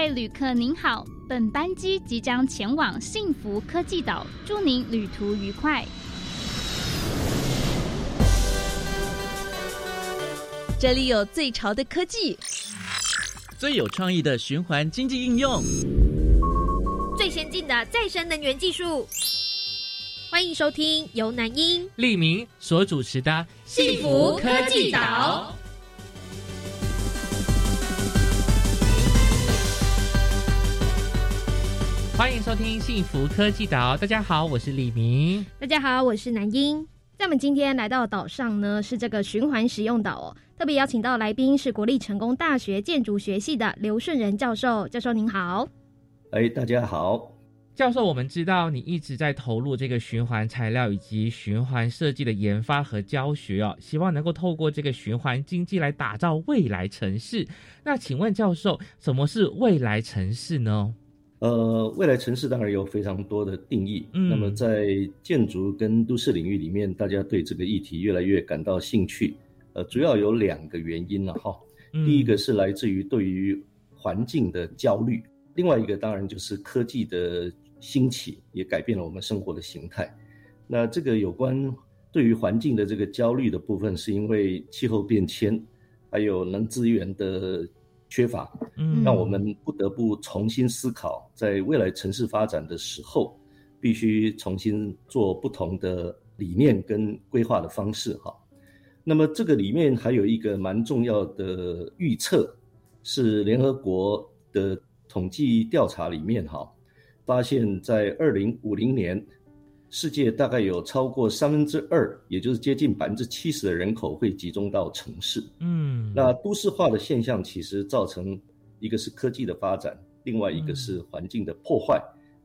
位旅客您好，本班机即将前往幸福科技岛，祝您旅途愉快。这里有最潮的科技，最有创意的循环经济应用，最先进的再生能源技术。欢迎收听由南英、利明所主持的《幸福科技岛》。欢迎收听《幸福科技岛》。大家好，我是李明。大家好，我是南英。在我们今天来到岛上呢，是这个循环使用岛哦。特别邀请到来宾是国立成功大学建筑学系的刘顺仁教授。教授您好。哎，大家好。教授，我们知道你一直在投入这个循环材料以及循环设计的研发和教学哦，希望能够透过这个循环经济来打造未来城市。那请问教授，什么是未来城市呢？呃，未来城市当然有非常多的定义。嗯，那么在建筑跟都市领域里面，大家对这个议题越来越感到兴趣。呃，主要有两个原因了哈。第一个是来自于对于环境的焦虑，另外一个当然就是科技的兴起也改变了我们生活的形态。那这个有关对于环境的这个焦虑的部分，是因为气候变迁，还有能资源的。缺乏，嗯，让我们不得不重新思考，在未来城市发展的时候，必须重新做不同的理念跟规划的方式，哈。那么这个里面还有一个蛮重要的预测，是联合国的统计调查里面，哈，发现在二零五零年。世界大概有超过三分之二，也就是接近百分之七十的人口会集中到城市。嗯，那都市化的现象其实造成一个是科技的发展，另外一个是环境的破坏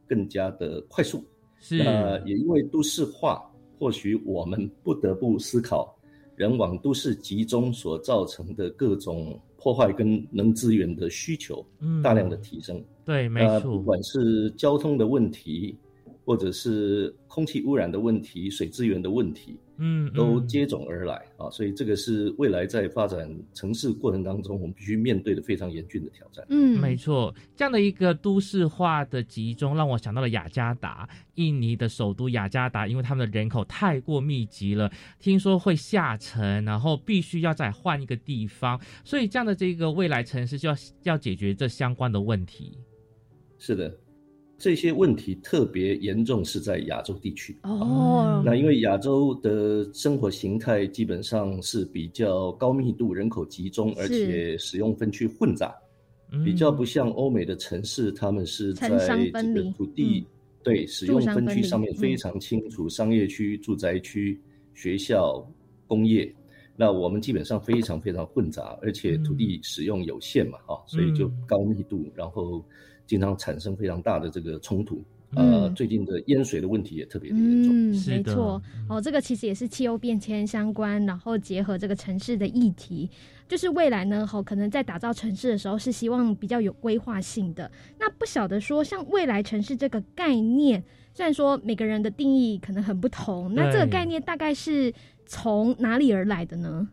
更加的快速。是，那也因为都市化，或许我们不得不思考人往都市集中所造成的各种破坏跟能资源的需求，大量的提升。对，没错，不管是交通的问题。或者是空气污染的问题、水资源的问题，嗯，都接踵而来啊，所以这个是未来在发展城市过程当中，我们必须面对的非常严峻的挑战。嗯，没错，这样的一个都市化的集中，让我想到了雅加达，印尼的首都雅加达，因为他们的人口太过密集了，听说会下沉，然后必须要再换一个地方，所以这样的这个未来城市就要要解决这相关的问题。是的。这些问题特别严重是在亚洲地区。哦，那因为亚洲的生活形态基本上是比较高密度、人口集中，而且使用分区混杂，比较不像欧美的城市，他们是在这个土地对使用分区上面非常清楚，商业区、住宅区、学校、工业，那我们基本上非常非常混杂，而且土地使用有限嘛，哈，所以就高密度，然后。经常产生非常大的这个冲突，呃，最近的淹水的问题也特别的严重。嗯，没错，哦，这个其实也是气候变迁相关，然后结合这个城市的议题，就是未来呢，哦，可能在打造城市的时候是希望比较有规划性的。那不晓得说，像未来城市这个概念，虽然说每个人的定义可能很不同，那这个概念大概是从哪里而来的呢？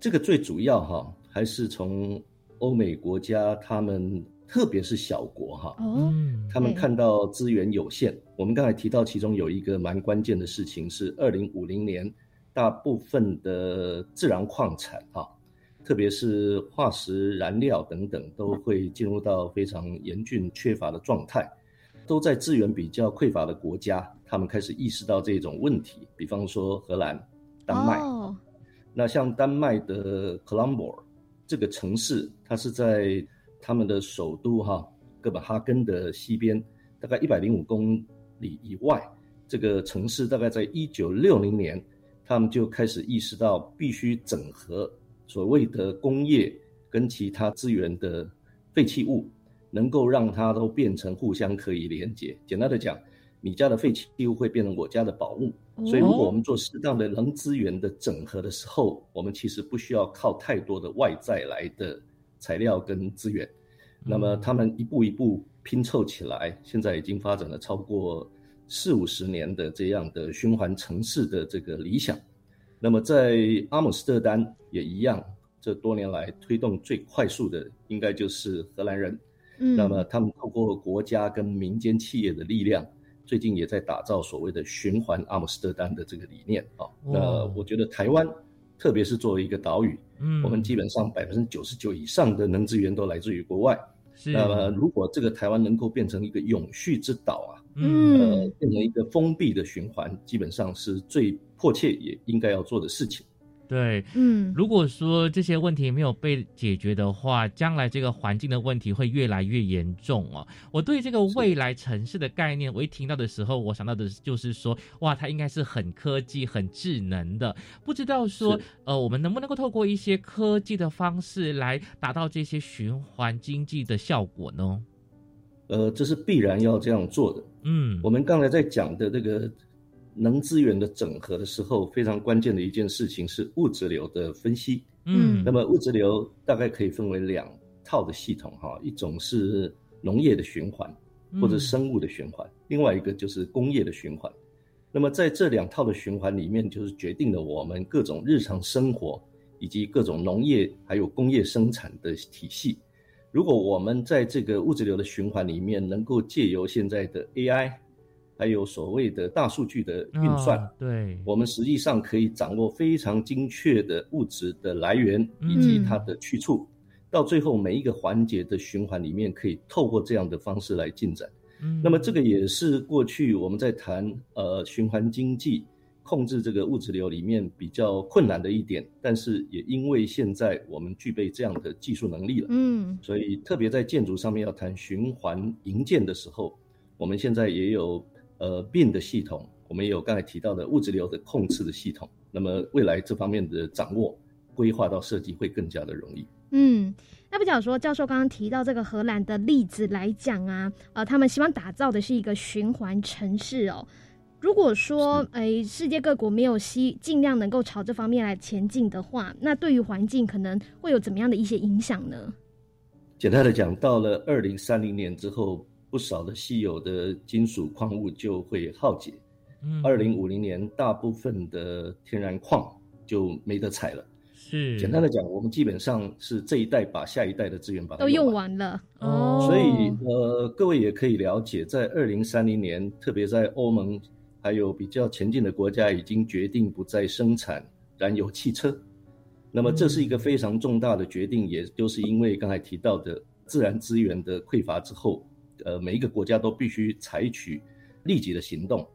这个最主要哈，还是从欧美国家他们。特别是小国哈，哦，他们看到资源有限。我们刚才提到，其中有一个蛮关键的事情是，二零五零年，大部分的自然矿产哈，特别是化石燃料等等，都会进入到非常严峻缺乏的状态。都在资源比较匮乏的国家，他们开始意识到这种问题。比方说荷兰、丹麦，那像丹麦的克兰博这个城市，它是在。他们的首都哈哥本哈根的西边，大概一百零五公里以外，这个城市大概在一九六零年，他们就开始意识到必须整合所谓的工业跟其他资源的废弃物，能够让它都变成互相可以连接。简单的讲，你家的废弃物会变成我家的宝物。所以，如果我们做适当的能资源的整合的时候，我们其实不需要靠太多的外在来的。材料跟资源，那么他们一步一步拼凑起来，现在已经发展了超过四五十年的这样的循环城市的这个理想。那么在阿姆斯特丹也一样，这多年来推动最快速的应该就是荷兰人。嗯，那么他们透过国家跟民间企业的力量，最近也在打造所谓的循环阿姆斯特丹的这个理念啊。那我觉得台湾，特别是作为一个岛屿，嗯，我们基本上百分之九十九以上的能资源都来自于国外。那么，如果这个台湾能够变成一个永续之岛啊，嗯，呃，变成一个封闭的循环，基本上是最迫切也应该要做的事情。对，嗯，如果说这些问题没有被解决的话，将来这个环境的问题会越来越严重哦。我对这个未来城市的概念，我一听到的时候，我想到的就是说，哇，它应该是很科技、很智能的。不知道说，呃，我们能不能够透过一些科技的方式来达到这些循环经济的效果呢？呃，这是必然要这样做的。嗯，我们刚才在讲的这个。能资源的整合的时候，非常关键的一件事情是物质流的分析。嗯，那么物质流大概可以分为两套的系统哈，一种是农业的循环或者生物的循环，另外一个就是工业的循环。那么在这两套的循环里面，就是决定了我们各种日常生活以及各种农业还有工业生产的体系。如果我们在这个物质流的循环里面，能够借由现在的 AI。还有所谓的大数据的运算，对，我们实际上可以掌握非常精确的物质的来源以及它的去处，到最后每一个环节的循环里面，可以透过这样的方式来进展。嗯，那么这个也是过去我们在谈呃循环经济控制这个物质流里面比较困难的一点，但是也因为现在我们具备这样的技术能力了，嗯，所以特别在建筑上面要谈循环营建的时候，我们现在也有。呃，变的系统，我们也有刚才提到的物质流的控制的系统。那么未来这方面的掌握、规划到设计会更加的容易。嗯，那不讲说，教授刚刚提到这个荷兰的例子来讲啊，呃，他们希望打造的是一个循环城市哦。如果说，哎，世界各国没有希尽量能够朝这方面来前进的话，那对于环境可能会有怎么样的一些影响呢？简单的讲，到了二零三零年之后。不少的稀有的金属矿物就会耗竭，嗯，二零五零年大部分的天然矿就没得采了。是，简单的讲，我们基本上是这一代把下一代的资源把它都用完了。哦，所以呃，各位也可以了解，在二零三零年，特别在欧盟还有比较前进的国家已经决定不再生产燃油汽车，那么这是一个非常重大的决定，也就是因为刚才提到的自然资源的匮乏之后。呃，每一个国家都必须采取立即的行动，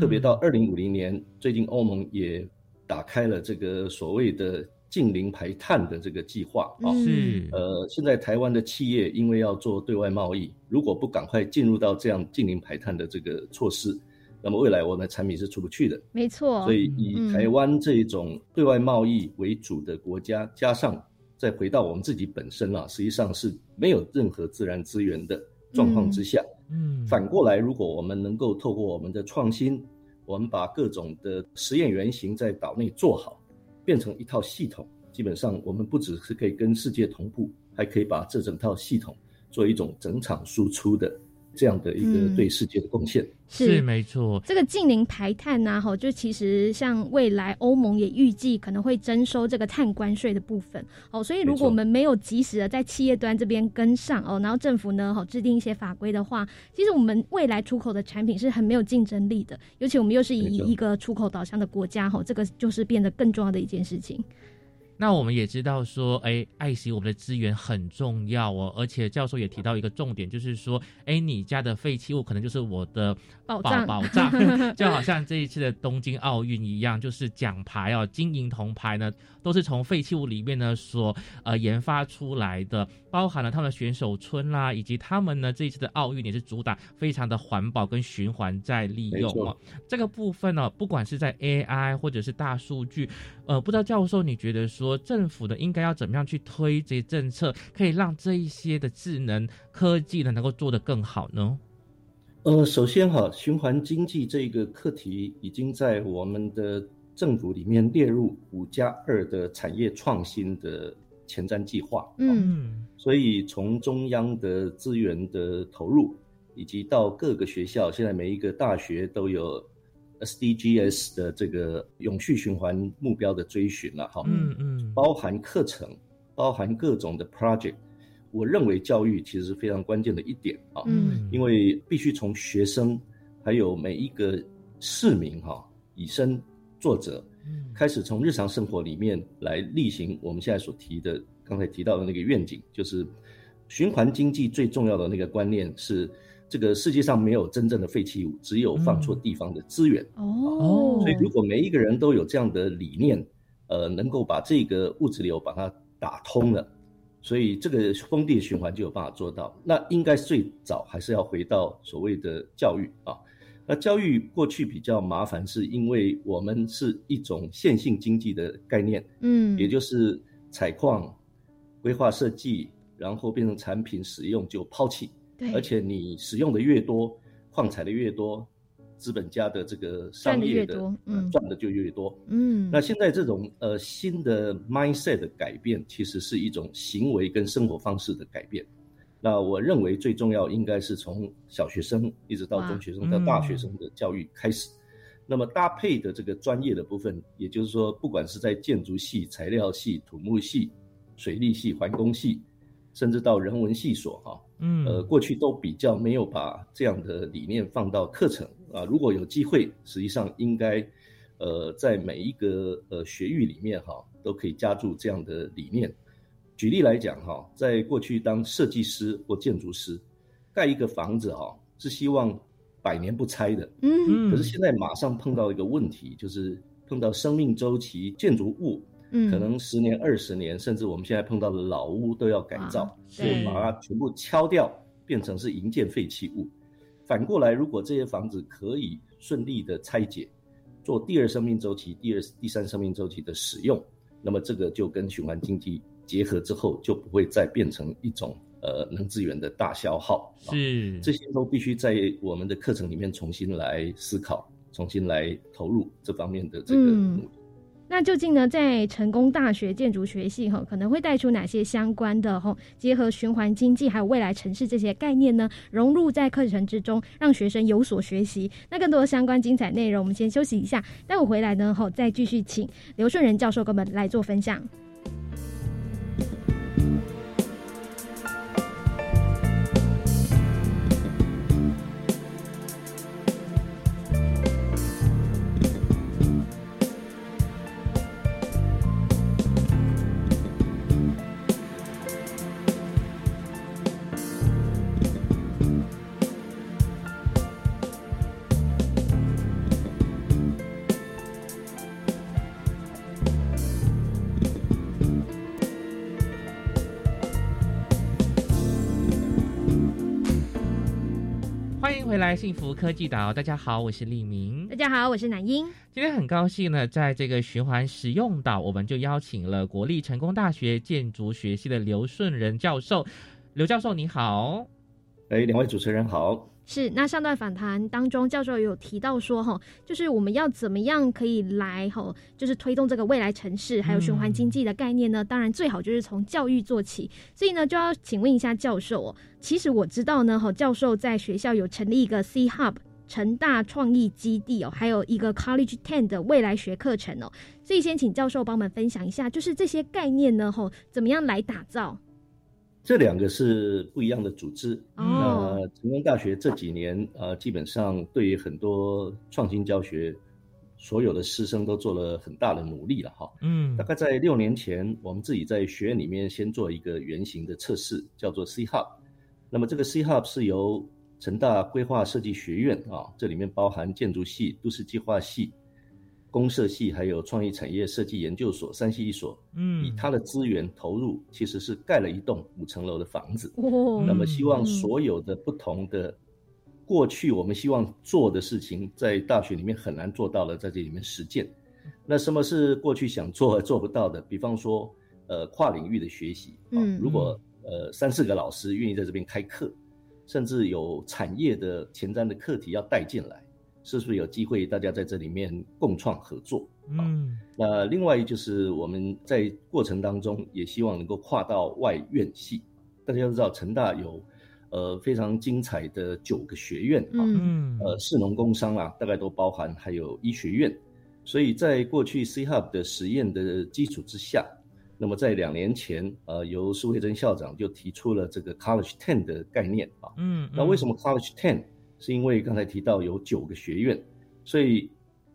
特别到二零五零年，最近欧盟也打开了这个所谓的近零排碳的这个计划啊。是，呃，现在台湾的企业因为要做对外贸易，如果不赶快进入到这样近零排碳的这个措施，那么未来我们的产品是出不去的。没错。所以以台湾这种对外贸易为主的国家，加上再回到我们自己本身啊，实际上是没有任何自然资源的。状况之下，嗯，反过来，如果我们能够透过我们的创新，我们把各种的实验原型在岛内做好，变成一套系统，基本上我们不只是可以跟世界同步，还可以把这整套系统做一种整场输出的。这样的一个对世界的贡献是没错。这个近零排碳呐，哈，就其实像未来欧盟也预计可能会征收这个碳关税的部分哦。所以如果我们没有及时的在企业端这边跟上哦，然后政府呢，好制定一些法规的话，其实我们未来出口的产品是很没有竞争力的。尤其我们又是以一个出口导向的国家，哈，这个就是变得更重要的一件事情。那我们也知道说，哎，爱惜我们的资源很重要哦。而且教授也提到一个重点，就是说，哎，你家的废弃物可能就是我的宝宝，宝藏，就好像这一次的东京奥运一样，就是奖牌哦，金银铜牌呢，都是从废弃物里面呢所呃研发出来的，包含了他们的选手村啦，以及他们呢这一次的奥运也是主打非常的环保跟循环再利用哦。这个部分呢，不管是在 AI 或者是大数据，呃，不知道教授你觉得说。说政府呢应该要怎么样去推这些政策，可以让这一些的智能科技呢能够做得更好呢？呃，首先哈，循环经济这个课题已经在我们的政府里面列入五加二的产业创新的前瞻计划。嗯，所以从中央的资源的投入，以及到各个学校，现在每一个大学都有。SDGs 的这个永续循环目标的追寻了哈，嗯嗯，包含课程，包含各种的 project，我认为教育其实是非常关键的一点啊，嗯，因为必须从学生还有每一个市民哈以身作则，开始从日常生活里面来例行我们现在所提的刚才提到的那个愿景，就是循环经济最重要的那个观念是这个世界上没有真正的废弃物，只有放错地方的资源。哦，所以如果每一个人都有这样的理念，呃，能够把这个物质流把它打通了。所以这个封闭循环就有办法做到。那应该最早还是要回到所谓的教育啊。那教育过去比较麻烦，是因为我们是一种线性经济的概念，嗯，也就是采矿、规划设计，然后变成产品使用就抛弃。对，而且你使用的越多，矿采的越多。资本家的这个商业的赚的就越多，嗯，那现在这种呃新的 mindset 的改变，其实是一种行为跟生活方式的改变。那我认为最重要应该是从小学生一直到中学生到大学生的教育开始。那么搭配的这个专业的部分，也就是说，不管是在建筑系、材料系、土木系、水利系、环工系，甚至到人文系所哈，嗯，呃，过去都比较没有把这样的理念放到课程。啊，如果有机会，实际上应该，呃，在每一个呃学域里面哈，都可以加注这样的理念。举例来讲哈，在过去当设计师或建筑师，盖一个房子哈，是希望百年不拆的。嗯。可是现在马上碰到一个问题，就是碰到生命周期，建筑物，嗯，可能十年、二十年，甚至我们现在碰到的老屋都要改造，所以把它全部敲掉，变成是营建废弃物。反过来，如果这些房子可以顺利的拆解，做第二生命周期、第二、第三生命周期的使用，那么这个就跟循环经济结合之后，就不会再变成一种呃能资源的大消耗。是，这些都必须在我们的课程里面重新来思考，重新来投入这方面的这个努力。那究竟呢，在成功大学建筑学系哈，可能会带出哪些相关的哈，结合循环经济还有未来城市这些概念呢？融入在课程之中，让学生有所学习。那更多的相关精彩内容，我们先休息一下，待会回来呢，后再继续请刘顺仁教授跟我们来做分享。来幸福科技岛，大家好，我是立明。大家好，我是南英。今天很高兴呢，在这个循环使用岛，我们就邀请了国立成功大学建筑学系的刘顺仁教授。刘教授，你好。哎，两位主持人好。是，那上段访谈当中，教授有提到说，哈，就是我们要怎么样可以来，哈，就是推动这个未来城市还有循环经济的概念呢？当然，最好就是从教育做起。所以呢，就要请问一下教授哦。其实我知道呢，哈，教授在学校有成立一个 C Hub 成大创意基地哦，还有一个 College Ten 的未来学课程哦。所以先请教授帮我们分享一下，就是这些概念呢，哈，怎么样来打造？这两个是不一样的组织。那成功大学这几年，呃，基本上对于很多创新教学，所有的师生都做了很大的努力了哈。嗯，大概在六年前，我们自己在学院里面先做一个原型的测试，叫做 C Hub。那么这个 C Hub 是由成大规划设计学院啊，这里面包含建筑系、都市计划系。公社系还有创意产业设计研究所山西一所，嗯，以它的资源投入，其实是盖了一栋五层楼的房子。哦，那么希望所有的不同的过去我们希望做的事情，在大学里面很难做到了，在这里面实践。那什么是过去想做而做不到的？比方说，呃，跨领域的学习。嗯，如果呃三四个老师愿意在这边开课，甚至有产业的前瞻的课题要带进来。是不是有机会大家在这里面共创合作？嗯，那另外就是我们在过程当中也希望能够跨到外院系。大家都知道成大有呃非常精彩的九个学院啊，呃，市农工商啊，大概都包含，还有医学院。所以在过去 C Hub 的实验的基础之下，那么在两年前，呃，由苏慧珍校长就提出了这个 College Ten 的概念啊。嗯。那为什么 College Ten？是因为刚才提到有九个学院，所以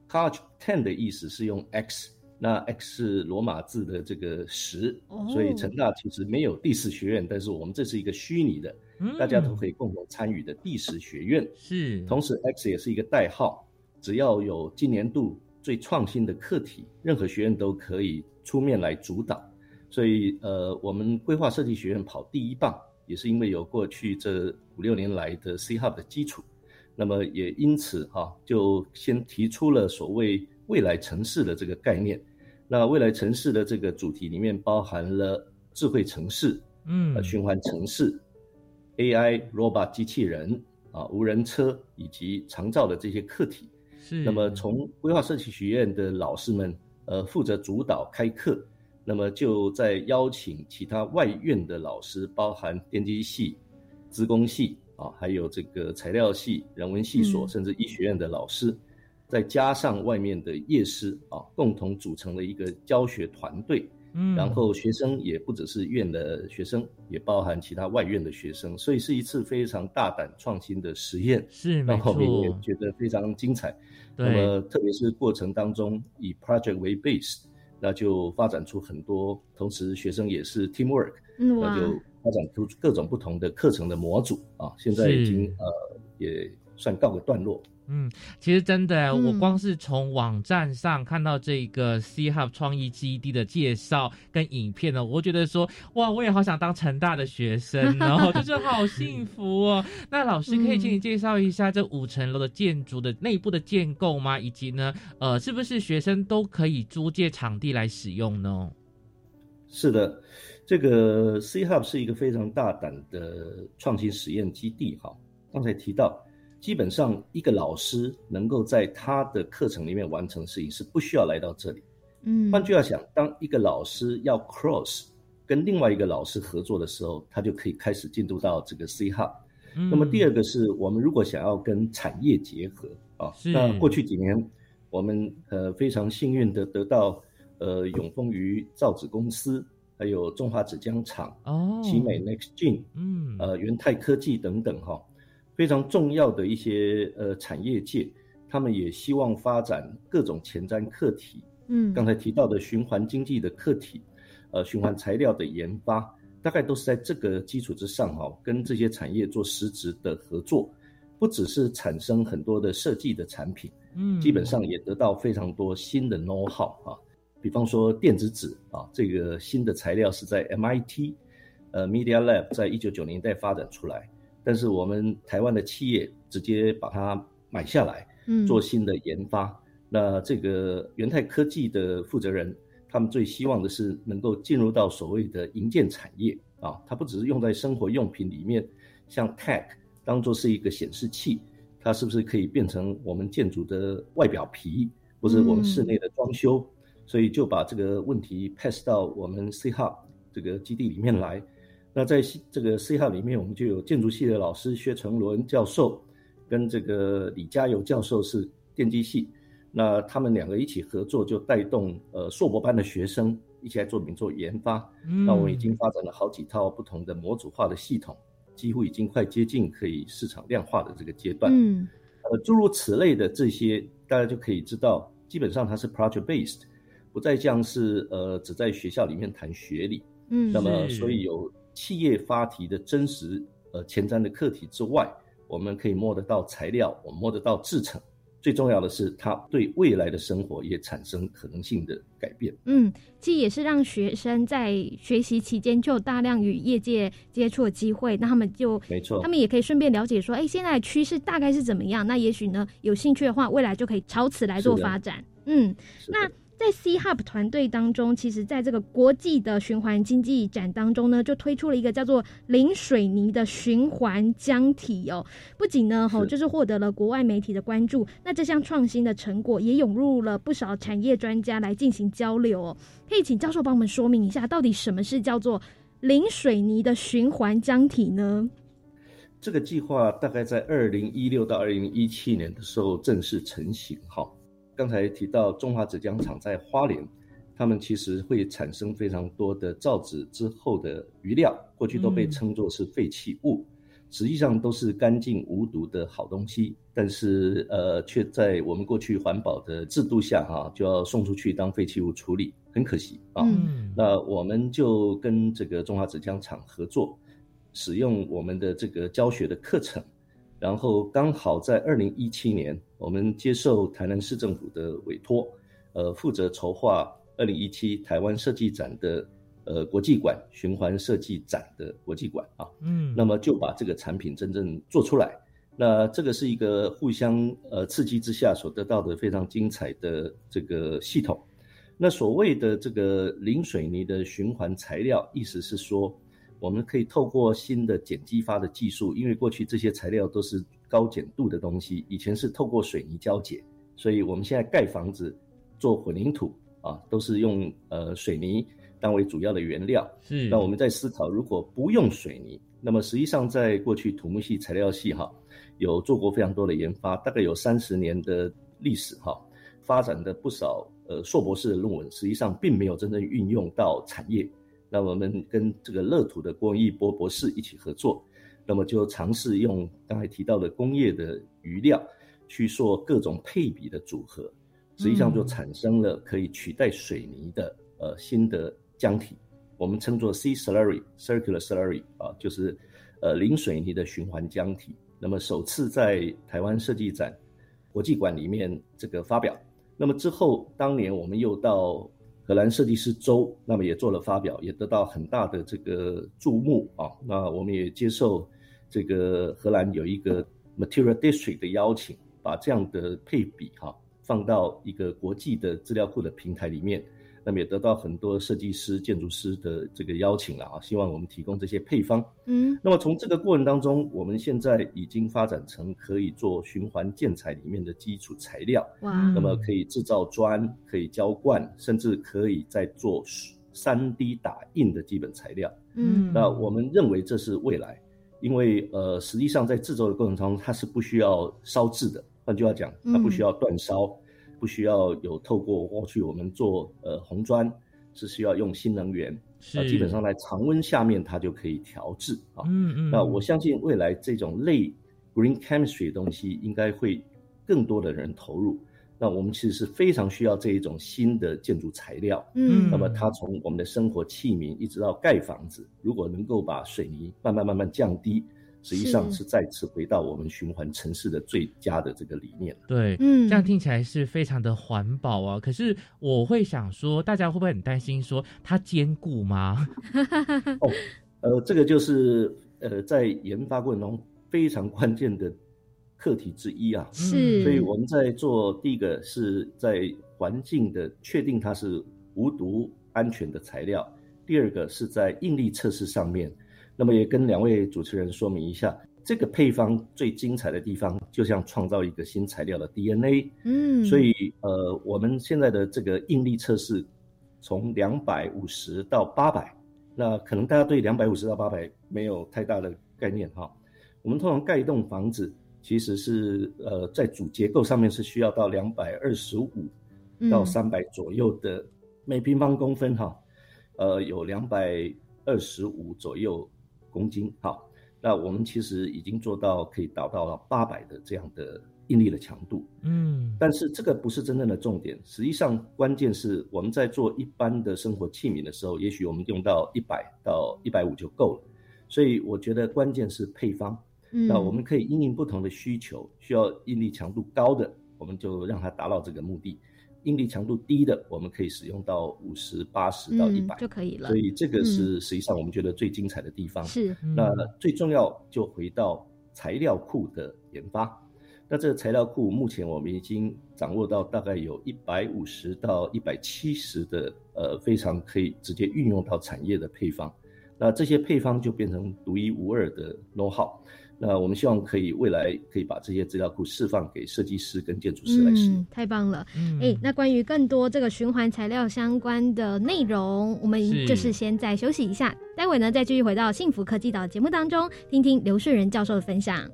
College Ten 的意思是用 X，那 X 是罗马字的这个十，所以成大其实没有第十学院，但是我们这是一个虚拟的，大家都可以共同参与的第十学院。是。同时 X 也是一个代号，只要有今年度最创新的课题，任何学院都可以出面来主导。所以，呃，我们规划设计学院跑第一棒，也是因为有过去这五六年来的 C Hub 的基础，那么也因此哈，就先提出了所谓未来城市的这个概念。那未来城市的这个主题里面包含了智慧城市，嗯，循环城市，AI、Robot 机器人啊，无人车以及长照的这些课题。是。那么从规划设计学院的老师们，呃，负责主导开课。那么就在邀请其他外院的老师，包含电机系、资工系啊，还有这个材料系、人文系所，甚至医学院的老师，再加上外面的业师啊，共同组成了一个教学团队。嗯，然后学生也不只是院的学生，也包含其他外院的学生，所以是一次非常大胆创新的实验。是，到后面。也觉得非常精彩。那么特别是过程当中以 project 为 base。那就发展出很多，同时学生也是 teamwork，那就发展出各种不同的课程的模组啊，现在已经呃也算告个段落。嗯，其实真的，我光是从网站上看到这个 C Hub 创意基地的介绍跟影片呢，我觉得说，哇，我也好想当成大的学生，然 后就是好幸福哦。那老师可以请你介绍一下这五层楼的建筑的内部的建构吗？以及呢，呃，是不是学生都可以租借场地来使用呢？是的，这个 C Hub 是一个非常大胆的创新实验基地。哈，刚才提到。基本上，一个老师能够在他的课程里面完成事情，是不需要来到这里。嗯，换句话讲，当一个老师要 cross 跟另外一个老师合作的时候，他就可以开始进入到这个 C hub。那么第二个是我们如果想要跟产业结合啊，那过去几年我们呃非常幸运的得到呃永丰鱼造纸公司，还有中华纸浆厂、哦，奇美 NextGen，嗯，呃元泰科技等等哈。非常重要的一些呃产业界，他们也希望发展各种前瞻课题。嗯，刚才提到的循环经济的课题，呃，循环材料的研发，大概都是在这个基础之上哈，跟这些产业做实质的合作，不只是产生很多的设计的产品，嗯，基本上也得到非常多新的 know how 啊。比方说电子纸啊，这个新的材料是在 MIT，呃，Media Lab 在一九九年代发展出来。但是我们台湾的企业直接把它买下来，嗯，做新的研发。那这个元泰科技的负责人，他们最希望的是能够进入到所谓的营建产业啊，它不只是用在生活用品里面，像 tag 当做是一个显示器，它是不是可以变成我们建筑的外表皮，或者我们室内的装修？所以就把这个问题 pass 到我们 C Hub 这个基地里面来。那在这个 C 号里面，我们就有建筑系的老师薛成伦教授，跟这个李嘉游教授是电机系，那他们两个一起合作，就带动呃硕博班的学生一起来做名做研发。那我们已经发展了好几套不同的模组化的系统，几乎已经快接近可以市场量化的这个阶段。嗯，呃，诸如此类的这些，大家就可以知道，基本上它是 project based，不再像是呃只在学校里面谈学理。嗯，那么所以有。企业发题的真实呃前瞻的课题之外，我们可以摸得到材料，我们摸得到制成。最重要的是，它对未来的生活也产生可能性的改变。嗯，其实也是让学生在学习期间就有大量与业界接触的机会，那他们就没错，他们也可以顺便了解说，哎，现在的趋势大概是怎么样？那也许呢，有兴趣的话，未来就可以朝此来做发展。嗯，那。在 C Hub 团队当中，其实在这个国际的循环经济展当中呢，就推出了一个叫做“零水泥”的循环浆体哦。不仅呢，哦，就是获得了国外媒体的关注，那这项创新的成果也涌入了不少产业专家来进行交流哦。可以请教授帮我们说明一下，到底什么是叫做“零水泥”的循环浆体呢？这个计划大概在二零一六到二零一七年的时候正式成型，哈。刚才提到中华纸浆厂在花莲，他们其实会产生非常多的造纸之后的余料，过去都被称作是废弃物，实际上都是干净无毒的好东西，但是呃，却在我们过去环保的制度下哈，就要送出去当废弃物处理，很可惜啊。那我们就跟这个中华纸浆厂合作，使用我们的这个教学的课程，然后刚好在二零一七年，我们接受台南市政府的委托，呃，负责筹划。二零一七台湾设计展的呃国际馆循环设计展的国际馆啊，嗯，那么就把这个产品真正做出来。那这个是一个互相呃刺激之下所得到的非常精彩的这个系统。那所谓的这个零水泥的循环材料，意思是说我们可以透过新的碱基发的技术，因为过去这些材料都是高碱度的东西，以前是透过水泥胶解，所以我们现在盖房子做混凝土。啊，都是用呃水泥当为主要的原料。是，那我们在思考，如果不用水泥，那么实际上在过去土木系、材料系哈，有做过非常多的研发，大概有三十年的历史哈，发展的不少呃硕博士的论文，实际上并没有真正运用到产业。那我们跟这个乐土的郭文义博博士一起合作，那么就尝试用刚才提到的工业的余料去做各种配比的组合。实际上就产生了可以取代水泥的呃新的浆体，我们称作 C slurry，circular slurry 啊，就是呃零水泥的循环浆体。那么首次在台湾设计展国际馆里面这个发表。那么之后当年我们又到荷兰设计师周，那么也做了发表，也得到很大的这个注目啊。那我们也接受这个荷兰有一个 Material District 的邀请，把这样的配比哈。放到一个国际的资料库的平台里面，那么也得到很多设计师、建筑师的这个邀请了啊，希望我们提供这些配方。嗯，那么从这个过程当中，我们现在已经发展成可以做循环建材里面的基础材料。哇，那么可以制造砖，可以浇灌，甚至可以再做三 D 打印的基本材料。嗯，那我们认为这是未来，因为呃，实际上在制作的过程当中，它是不需要烧制的。换句话讲，它不需要煅烧，不需要有透过过去我们做呃红砖是需要用新能源，那基本上在常温下面它就可以调制啊。嗯嗯。那我相信未来这种类 green chemistry 的东西应该会更多的人投入。那我们其实是非常需要这一种新的建筑材料。嗯。那么它从我们的生活器皿一直到盖房子，如果能够把水泥慢慢慢慢降低。实际上是再次回到我们循环城市的最佳的这个理念。对，嗯，这样听起来是非常的环保啊。可是我会想说，大家会不会很担心说它坚固吗？哦，呃，这个就是呃在研发过程中非常关键的课题之一啊。是，所以我们在做第一个是在环境的确定它是无毒安全的材料，第二个是在应力测试上面。那么也跟两位主持人说明一下，这个配方最精彩的地方，就像创造一个新材料的 DNA。嗯，所以呃，我们现在的这个应力测试，从两百五十到八百，那可能大家对两百五十到八百没有太大的概念哈。我们通常盖一栋房子，其实是呃在主结构上面是需要到两百二十五到三百左右的每平方公分哈，呃有两百二十五左右。公斤。哈，那我们其实已经做到可以达到了八百的这样的应力的强度，嗯，但是这个不是真正的重点，实际上关键是我们在做一般的生活器皿的时候，也许我们用到一百到一百五就够了，所以我觉得关键是配方，那我们可以因应不同的需求，需要应力强度高的，我们就让它达到这个目的。应力强度低的，我们可以使用到五十八十到一百就可以了。所以这个是实际上我们觉得最精彩的地方。是，那最重要就回到材料库的研发。那这个材料库目前我们已经掌握到大概有一百五十到一百七十的呃非常可以直接运用到产业的配方。那这些配方就变成独一无二的 know how。那我们希望可以未来可以把这些资料库释放给设计师跟建筑师来使用，太棒了。哎，那关于更多这个循环材料相关的内容，我们就是先再休息一下，待会呢再继续回到幸福科技岛节目当中，听听刘顺仁教授的分享。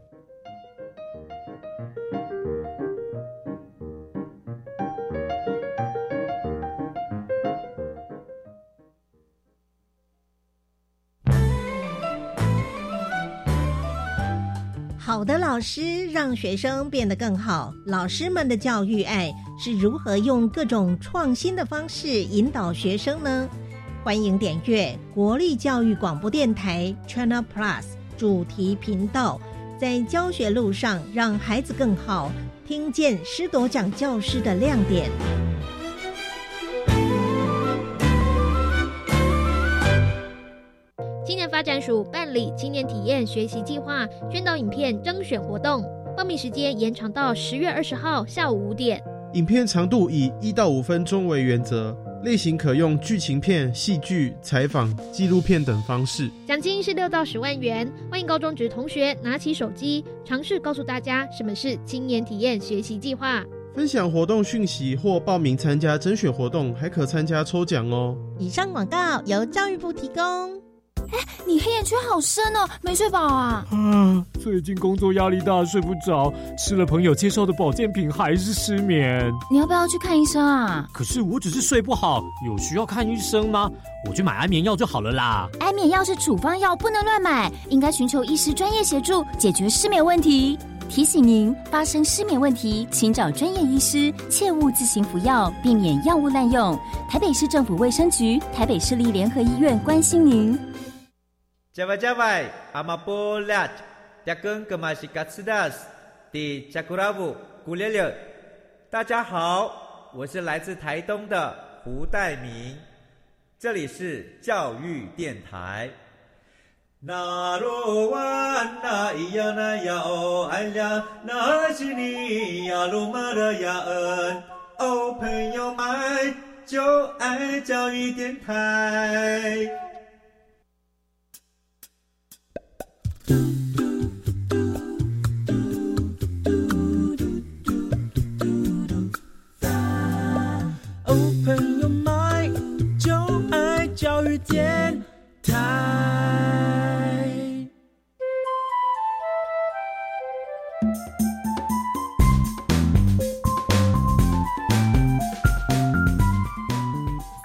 老师让学生变得更好。老师们的教育爱是如何用各种创新的方式引导学生呢？欢迎点阅国立教育广播电台 China Plus 主题频道，在教学路上让孩子更好，听见师铎奖教师的亮点。发展署办理青年体验学习计划宣导影片征选活动，报名时间延长到十月二十号下午五点。影片长度以一到五分钟为原则，类型可用剧情片、戏剧、采访、纪录片等方式。奖金是六到十万元。欢迎高中职同学拿起手机，尝试告诉大家什么是青年体验学习计划。分享活动讯息或报名参加甄选活动，还可参加抽奖哦。以上广告由教育部提供。哎，你黑眼圈好深哦，没睡饱啊？啊，最近工作压力大，睡不着，吃了朋友介绍的保健品，还是失眠。你要不要去看医生啊？可是我只是睡不好，有需要看医生吗？我去买安眠药就好了啦。安眠药是处方药，不能乱买，应该寻求医师专业协助，解决失眠问题。提醒您，发生失眠问题，请找专业医师，切勿自行服药，避免药物滥用。台北市政府卫生局、台北市立联合医院关心您。加外加外，阿玛波拉，扎根格玛西卡斯达斯，迪加古拉布古列列。大家好，我是来自台东的胡代明，这里是教育电台。那罗哇那咿呀那呀哦哎呀，那是你呀鲁玛的呀恩哦，朋友们就爱教育电台电台。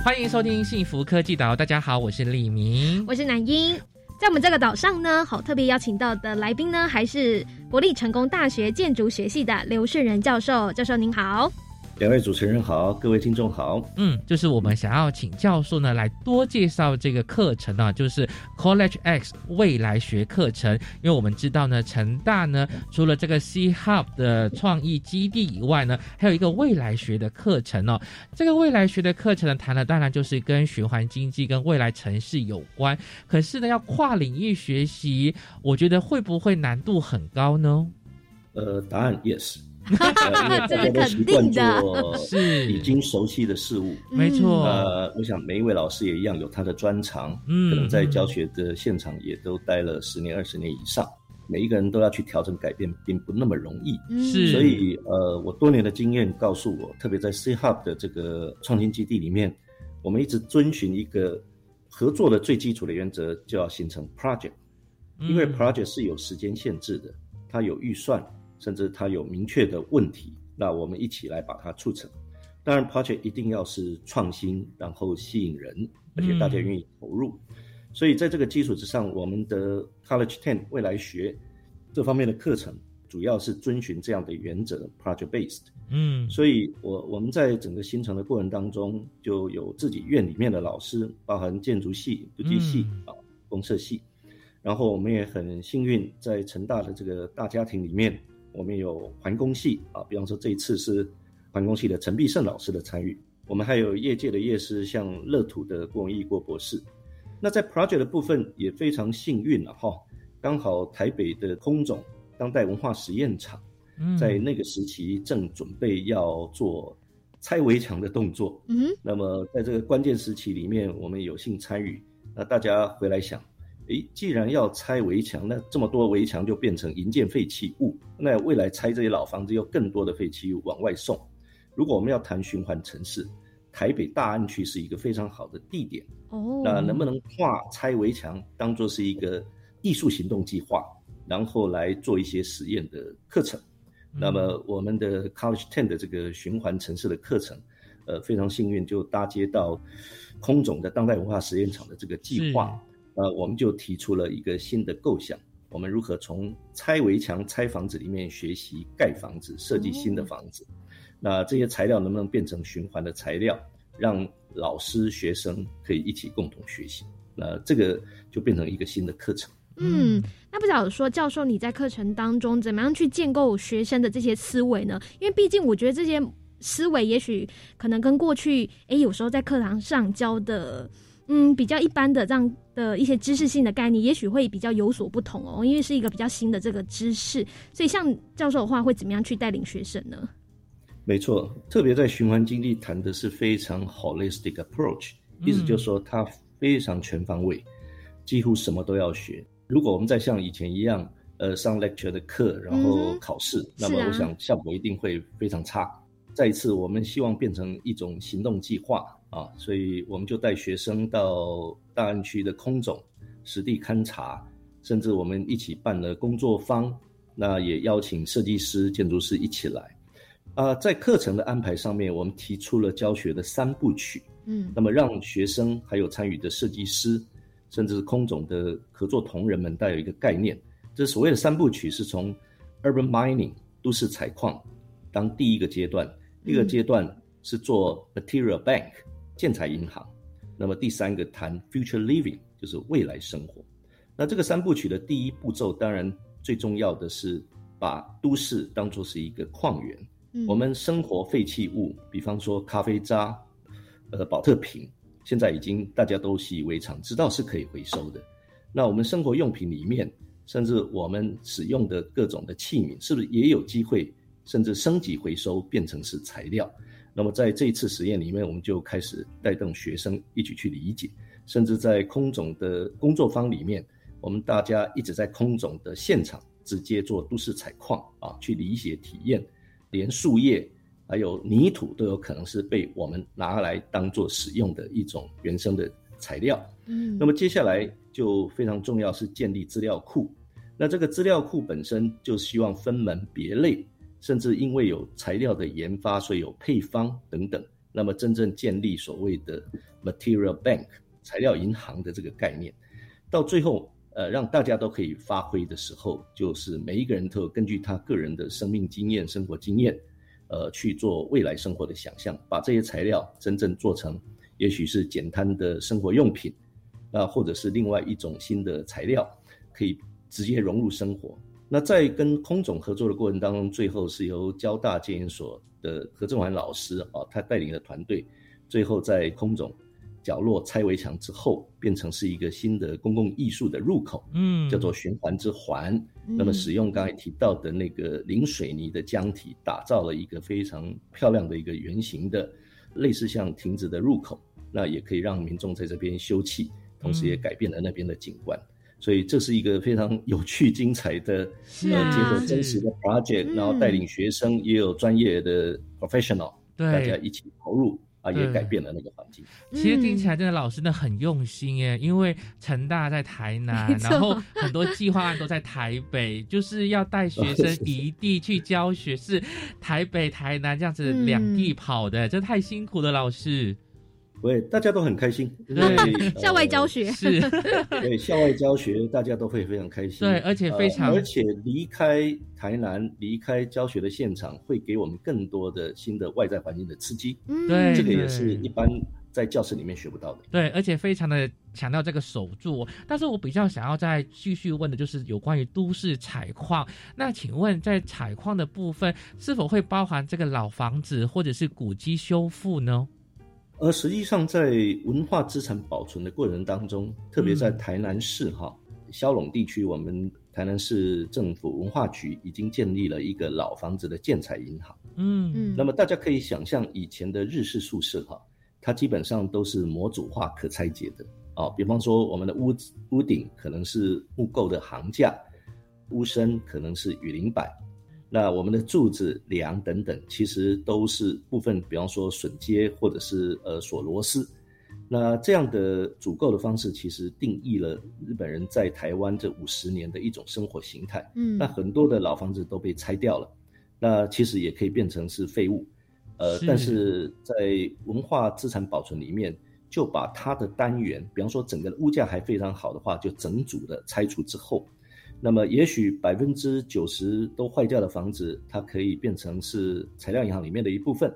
欢迎收听幸福科技岛，大家好，我是李明，我是南英。在我们这个岛上呢，好特别邀请到的来宾呢，还是国立成功大学建筑学系的刘顺仁教授。教授您好。两位主持人好，各位听众好。嗯，就是我们想要请教授呢来多介绍这个课程啊，就是 College X 未来学课程。因为我们知道呢，成大呢除了这个 C Hub 的创意基地以外呢，还有一个未来学的课程哦。这个未来学的课程呢，谈的当然就是跟循环经济、跟未来城市有关。可是呢，要跨领域学习，我觉得会不会难度很高呢？呃，答案 yes。这是肯定的，是。已经熟悉的事物，没错。呃，我想每一位老师也一样有他的专长，嗯，可能在教学的现场也都待了十年、二十年以上，每一个人都要去调整改变，并不那么容易。是，所以呃，我多年的经验告诉我，特别在 C Hub 的这个创新基地里面，我们一直遵循一个合作的最基础的原则，就要形成 project，因为 project 是有时间限制的，它有预算。甚至它有明确的问题，那我们一起来把它促成。当然，project 一定要是创新，然后吸引人，而且大家愿意投入。所以在这个基础之上，我们的 College Ten 未来学这方面的课程，主要是遵循这样的原则，project based。嗯，所以我我们在整个形成的过程当中，就有自己院里面的老师，包含建筑系、土机系啊、公社系，然后我们也很幸运，在成大的这个大家庭里面。我们有环工系啊，比方说这一次是环工系的陈必胜老师的参与。我们还有业界的业师，像乐土的郭文义郭博士。那在 project 的部分也非常幸运了哈，刚好台北的空总当代文化实验场，在那个时期正准备要做拆围墙的动作。嗯，那么在这个关键时期里面，我们有幸参与。那大家回来想。诶，既然要拆围墙，那这么多围墙就变成营建废弃物，那未来拆这些老房子，又更多的废弃物往外送。如果我们要谈循环城市，台北大安区是一个非常好的地点。哦，那能不能跨拆围墙，当做是一个艺术行动计划，然后来做一些实验的课程？那么我们的 College Ten 的这个循环城市的课程，呃，非常幸运就搭接到空总的当代文化实验场的这个计划。呃，我们就提出了一个新的构想，我们如何从拆围墙、拆房子里面学习盖房子、设计新的房子。那这些材料能不能变成循环的材料，让老师、学生可以一起共同学习？那这个就变成一个新的课程。嗯，那不晓得说教授你在课程当中怎么样去建构学生的这些思维呢？因为毕竟我觉得这些思维也许可能跟过去哎有时候在课堂上教的嗯比较一般的这样的一些知识性的概念，也许会比较有所不同哦。因为是一个比较新的这个知识，所以像教授的话会怎么样去带领学生呢？没错，特别在循环经济谈的是非常 holistic approach，意思就是说它非常全方位，几乎什么都要学。如果我们再像以前一样，呃，上 lecture 的课，然后考试，那么我想效果一定会非常差。再一次，我们希望变成一种行动计划啊，所以我们就带学生到大安区的空总实地勘察，甚至我们一起办了工作坊，那也邀请设计师、建筑师一起来。啊，在课程的安排上面，我们提出了教学的三部曲。嗯，那么让学生还有参与的设计师，甚至是空总的合作同仁们，带有一个概念。这所谓的三部曲是从 urban mining 都市采矿当第一个阶段，第二个阶段是做 material bank 建材银行，那么第三个谈 future living 就是未来生活。那这个三部曲的第一步骤，当然最重要的是把都市当作是一个矿源。我们生活废弃物，比方说咖啡渣、呃，保特瓶，现在已经大家都习以为常，知道是可以回收的。那我们生活用品里面，甚至我们使用的各种的器皿，是不是也有机会甚至升级回收，变成是材料？那么在这一次实验里面，我们就开始带动学生一起去理解，甚至在空总的工作坊里面，我们大家一直在空总的现场直接做都市采矿啊，去理解体验。连树叶还有泥土都有可能是被我们拿来当做使用的一种原生的材料。嗯，那么接下来就非常重要是建立资料库。那这个资料库本身就希望分门别类，甚至因为有材料的研发，所以有配方等等。那么真正建立所谓的 material bank 材料银行的这个概念，到最后。呃，让大家都可以发挥的时候，就是每一个人都有根据他个人的生命经验、生活经验，呃，去做未来生活的想象，把这些材料真正做成，也许是简单的生活用品，那或者是另外一种新的材料，可以直接融入生活。那在跟空总合作的过程当中，最后是由交大建研所的何正环老师啊，他带领的团队，最后在空总。角落拆围墙之后，变成是一个新的公共艺术的入口，嗯，叫做循环之环。那么使用刚才提到的那个零水泥的浆体，打造了一个非常漂亮的一个圆形的，类似像亭子的入口。那也可以让民众在这边休憩，同时也改变了那边的景观。所以这是一个非常有趣、精彩的，呃，结合真实的 project，然后带领学生，也有专业的 professional，大家一起投入。啊，也改变了那个环境。其实听起来真的老师呢很用心耶，因为成大在台南，然后很多计划案都在台北，就是要带学生 一地去教学，是台北、台南这样子两地跑的，这太辛苦了，老师。对，大家都很开心。对，校外教学 是，对，校外教学大家都会非常开心。对，而且非常，而且离开台南，离开教学的现场，会给我们更多的新的外在环境的刺激。嗯，对，这个也是一般在教室里面学不到的。对，而且非常的强调这个守住。但是我比较想要再继续问的就是有关于都市采矿。那请问在采矿的部分，是否会包含这个老房子或者是古迹修复呢？而实际上，在文化资产保存的过程当中，特别在台南市哈萧陇地区，我们台南市政府文化局已经建立了一个老房子的建材银行。嗯嗯。那么大家可以想象，以前的日式宿舍哈，它基本上都是模组化、可拆解的啊。比方说，我们的屋屋顶可能是木构的行架，屋身可能是雨林板。那我们的柱子、梁等等，其实都是部分，比方说榫接或者是呃锁螺丝。那这样的组构的方式，其实定义了日本人在台湾这五十年的一种生活形态。嗯，那很多的老房子都被拆掉了，那其实也可以变成是废物。呃，但是在文化资产保存里面，就把它的单元，比方说整个物价还非常好的话，就整组的拆除之后。那么也许百分之九十都坏掉的房子，它可以变成是材料银行里面的一部分，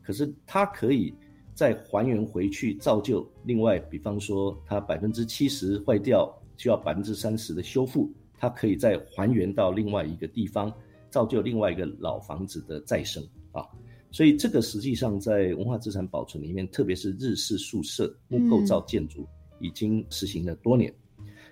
可是它可以再还原回去，造就另外，比方说它百分之七十坏掉，需要百分之三十的修复，它可以再还原到另外一个地方，造就另外一个老房子的再生啊。所以这个实际上在文化资产保存里面，特别是日式宿舍木构造建筑，已经实行了多年。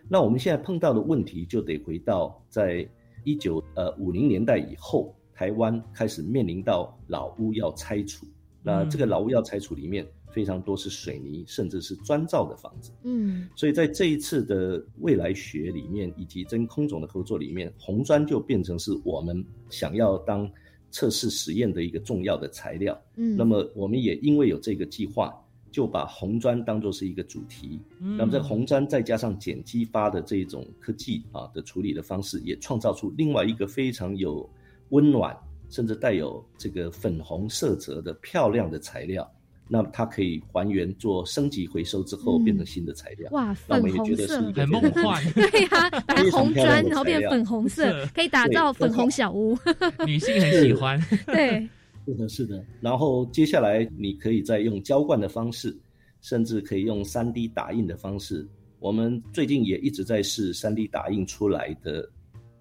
那我们现在碰到的问题，就得回到在一九呃五零年代以后，台湾开始面临到老屋要拆除。那这个老屋要拆除里面，非常多是水泥甚至是砖造的房子。嗯，所以在这一次的未来学里面，以及跟空总的合作里面，红砖就变成是我们想要当测试实验的一个重要的材料。嗯，那么我们也因为有这个计划。就把红砖当做是一个主题，那么这红砖再加上碱激发的这种科技啊的处理的方式，也创造出另外一个非常有温暖，甚至带有这个粉红色泽的漂亮的材料。那么它可以还原做升级回收之后变成新的材料。哇，粉红色很梦幻。对呀，把红砖然后变粉红色，可以打造粉红小屋。女性很喜欢。对。是的，是的。然后接下来你可以再用浇灌的方式，甚至可以用三 D 打印的方式。我们最近也一直在试三 D 打印出来的，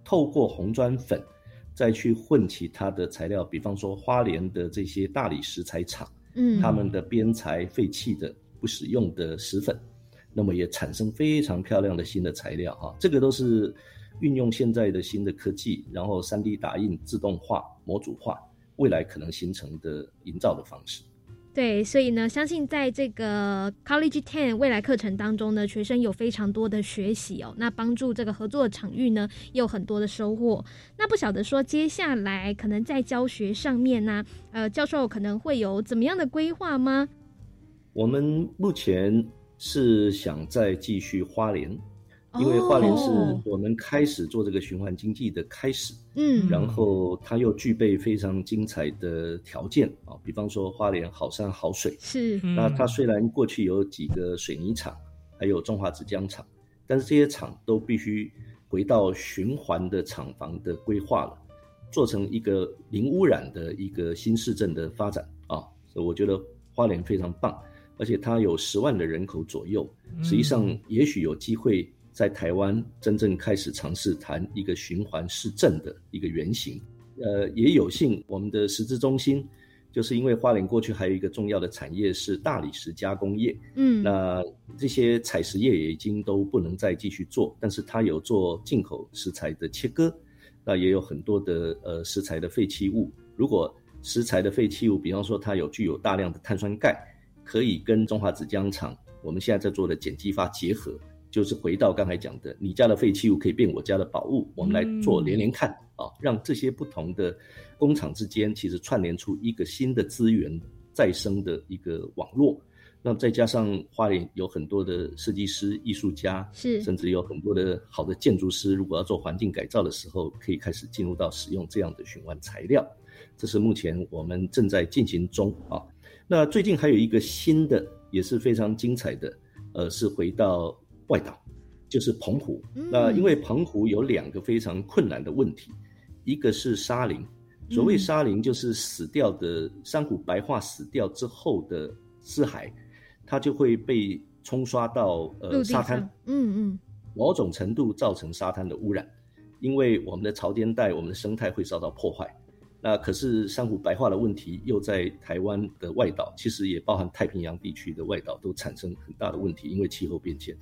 透过红砖粉再去混其他的材料，比方说花莲的这些大理石材厂，嗯，他们的边材废弃的不使用的石粉，那么也产生非常漂亮的新的材料哈。这个都是运用现在的新的科技，然后三 D 打印自动化、模组化。未来可能形成的营造的方式，对，所以呢，相信在这个 College Ten 未来课程当中呢，学生有非常多的学习哦，那帮助这个合作的场域呢，也有很多的收获。那不晓得说接下来可能在教学上面呢，呃，教授可能会有怎么样的规划吗？我们目前是想再继续花莲。因为花莲是我们开始做这个循环经济的开始，嗯，然后它又具备非常精彩的条件啊，比方说花莲好山好水，是。那它虽然过去有几个水泥厂，还有中华纸浆厂，但是这些厂都必须回到循环的厂房的规划了，做成一个零污染的一个新市镇的发展啊，所以我觉得花莲非常棒，而且它有十万的人口左右，实际上也许有机会。在台湾真正开始尝试谈一个循环市政的一个原型，呃，也有幸我们的实质中心，就是因为花莲过去还有一个重要的产业是大理石加工业，嗯，那这些采石业也已经都不能再继续做，但是它有做进口石材的切割，那也有很多的呃石材的废弃物，如果石材的废弃物，比方说它有具有大量的碳酸钙，可以跟中华纸浆厂我们现在在做的碱基发结合。就是回到刚才讲的，你家的废弃物可以变我家的宝物，我们来做连连看啊，让这些不同的工厂之间其实串联出一个新的资源再生的一个网络。那再加上花莲有很多的设计师、艺术家，是甚至有很多的好的建筑师，如果要做环境改造的时候，可以开始进入到使用这样的循环材料。这是目前我们正在进行中啊。那最近还有一个新的也是非常精彩的，呃，是回到。外岛就是澎湖，那因为澎湖有两个非常困难的问题，一个是沙林，所谓沙林就是死掉的珊瑚白化死掉之后的尸骸，它就会被冲刷到呃沙滩，嗯嗯，某种程度造成沙滩的污染，因为我们的潮间带、我们的生态会遭到破坏。那可是珊瑚白化的问题又在台湾的外岛，其实也包含太平洋地区的外岛都产生很大的问题，因为气候变迁。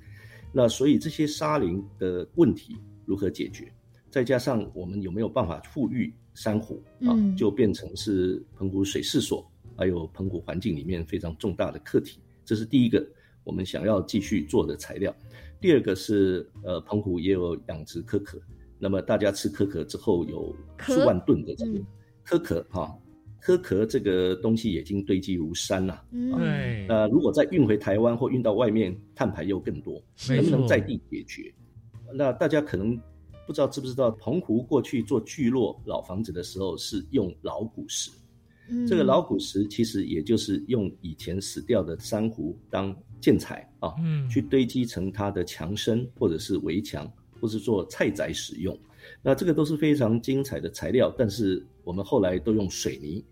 那所以这些沙林的问题如何解决？再加上我们有没有办法富裕珊瑚啊，就变成是澎湖水事所还有澎湖环境里面非常重大的课题。这是第一个我们想要继续做的材料。第二个是呃，澎湖也有养殖可可，那么大家吃可可之后有数万吨的这个可可哈。壳壳这个东西已经堆积如山了，对。那如果再运回台湾或运到外面，碳排又更多，能不能在地解决？那大家可能不知道知不知道，澎湖过去做聚落老房子的时候是用老古石，这个老古石其实也就是用以前死掉的珊瑚当建材啊，去堆积成它的墙身或者是围墙。或是做菜宅使用。那这个都是非常精彩的材料，但是我们后来都用水泥。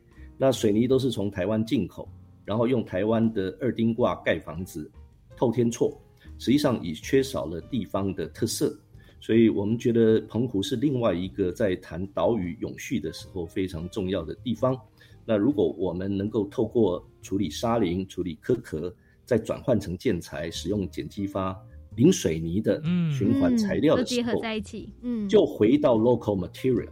那水泥都是从台湾进口，然后用台湾的二丁挂盖房子，透天厝，实际上已缺少了地方的特色。所以我们觉得澎湖是另外一个在谈岛屿永续的时候非常重要的地方。那如果我们能够透过处理沙林、处理壳壳，再转换成建材，使用碱基发、零水泥的循环材料的时候，结合在一起，嗯，就回到 local material，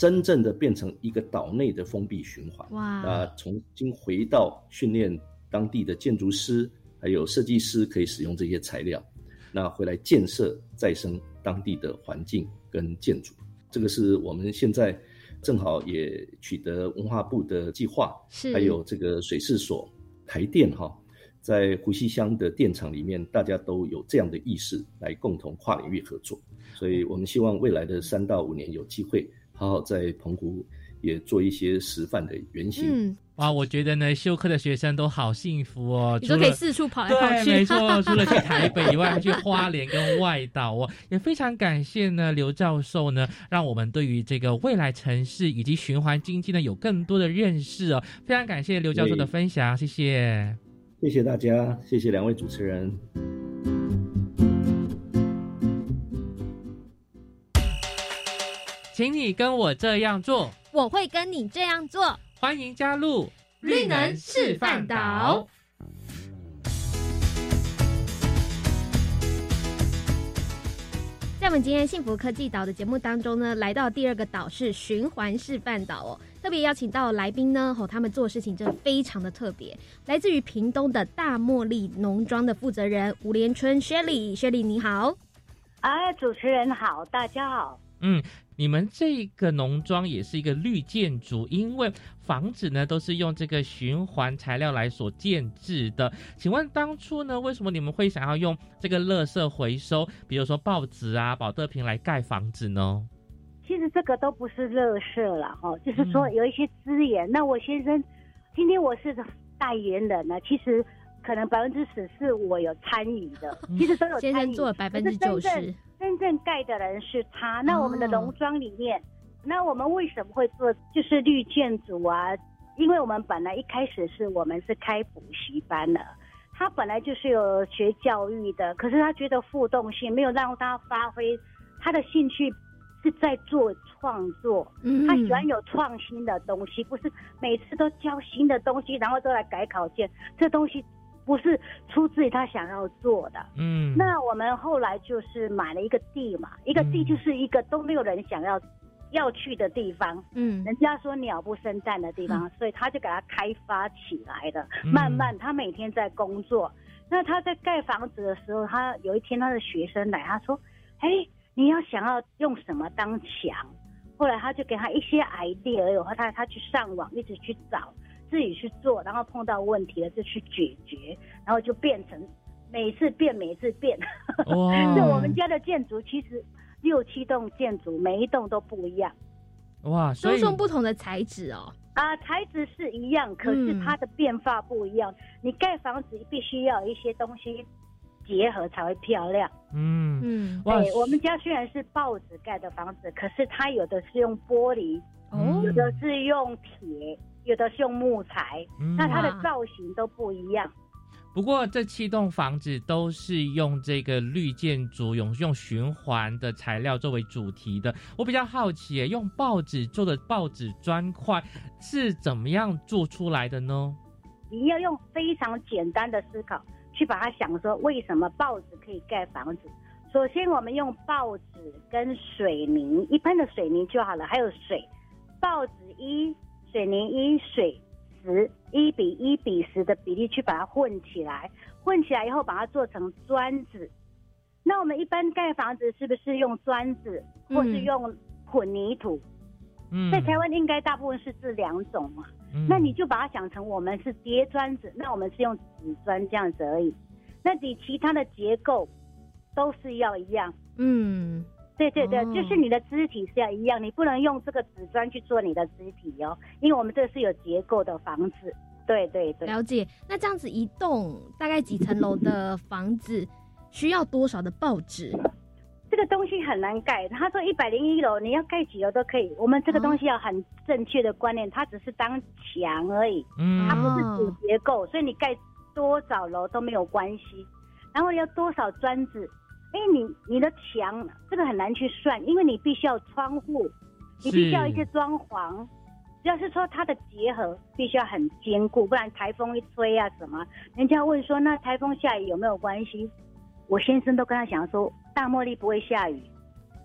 真正的变成一个岛内的封闭循环。哇！啊，重新回到训练当地的建筑师还有设计师，可以使用这些材料。那回来建设再生当地的环境跟建筑，这个是我们现在正好也取得文化部的计划，是还有这个水事所台电哈，在湖西乡的电厂里面，大家都有这样的意识来共同跨领域合作，所以我们希望未来的三到五年有机会好好在澎湖也做一些示范的原型。嗯哇，我觉得呢，修课的学生都好幸福哦，你都可以四处跑来跑去。对，没错，除了去台北以外，去花莲跟外岛哦，也非常感谢呢，刘教授呢，让我们对于这个未来城市以及循环经济呢，有更多的认识哦。非常感谢刘教授的分享，谢谢，谢谢大家，谢谢两位主持人，请你跟我这样做，我会跟你这样做。欢迎加入绿能示范岛。在我们今天幸福科技岛的节目当中呢，来到第二个岛是循环示范岛哦。特别邀请到来宾呢，吼，他们做事情真的非常的特别。来自于屏东的大茉莉农庄的负责人吴连春 Shelly，Shelly 你好。哎，主持人好，大家好。嗯。你们这个农庄也是一个绿建筑，因为房子呢都是用这个循环材料来所建制的。请问当初呢，为什么你们会想要用这个垃圾回收，比如说报纸啊、保特瓶来盖房子呢？其实这个都不是垃圾了哈，就是说有一些资源。那我先生，今天我是代言人呢，其实可能百分之十是我有参与的，其实都有先生做了百分之九十。真正盖的人是他。那我们的农庄里面，那我们为什么会做就是绿建筑啊？因为我们本来一开始是我们是开补习班的，他本来就是有学教育的，可是他觉得互动性没有让他发挥他的兴趣，是在做创作。嗯，他喜欢有创新的东西，不是每次都教新的东西，然后都来改考卷，这东西。不是出自于他想要做的，嗯，那我们后来就是买了一个地嘛，一个地就是一个都没有人想要要去的地方，嗯，人家说鸟不生蛋的地方，所以他就给他开发起来了。慢慢他每天在工作，那他在盖房子的时候，他有一天他的学生来，他说：“哎，你要想要用什么当墙？”后来他就给他一些 idea，然后他他去上网一直去找。自己去做，然后碰到问题了就去解决，然后就变成每次变，每次变。哇！就我们家的建筑其实六七栋建筑，每一栋都不一样。哇！都用不同的材质哦。啊，材质是一样，可是它的变化不一样。你盖房子必须要有一些东西结合才会漂亮。嗯嗯。对，我们家虽然是报纸盖的房子，可是它有的是用玻璃，哦，有的是用铁。有的是用木材，那它的造型都不一样。不过这七栋房子都是用这个绿建筑，用用循环的材料作为主题的。我比较好奇，用报纸做的报纸砖块是怎么样做出来的呢？你要用非常简单的思考去把它想说，为什么报纸可以盖房子？首先，我们用报纸跟水泥，一般的水泥就好了，还有水，报纸一。水泥一水十一比一比十的比例去把它混起来，混起来以后把它做成砖子。那我们一般盖房子是不是用砖子，或是用混凝土？嗯，在台湾应该大部分是这两种嘛。那你就把它想成我们是叠砖子，那我们是用纸砖这样子而已。那你其他的结构都是要一样。嗯。对对对，就是你的肢体是要一样，你不能用这个纸砖去做你的肢体哦，因为我们这是有结构的房子。对对对，了解。那这样子一栋大概几层楼的房子需要多少的报纸？这个东西很难盖。他说一百零一楼你要盖几楼都可以，我们这个东西要很正确的观念，它只是当墙而已，嗯，它不是主结构，所以你盖多少楼都没有关系。然后要多少砖子？哎，你你的墙这个很难去算，因为你必须要窗户，你必须要一些装潢。只要是说它的结合必须要很坚固，不然台风一吹啊什么，人家问说那台风下雨有没有关系？我先生都跟他讲说，大茉莉不会下雨。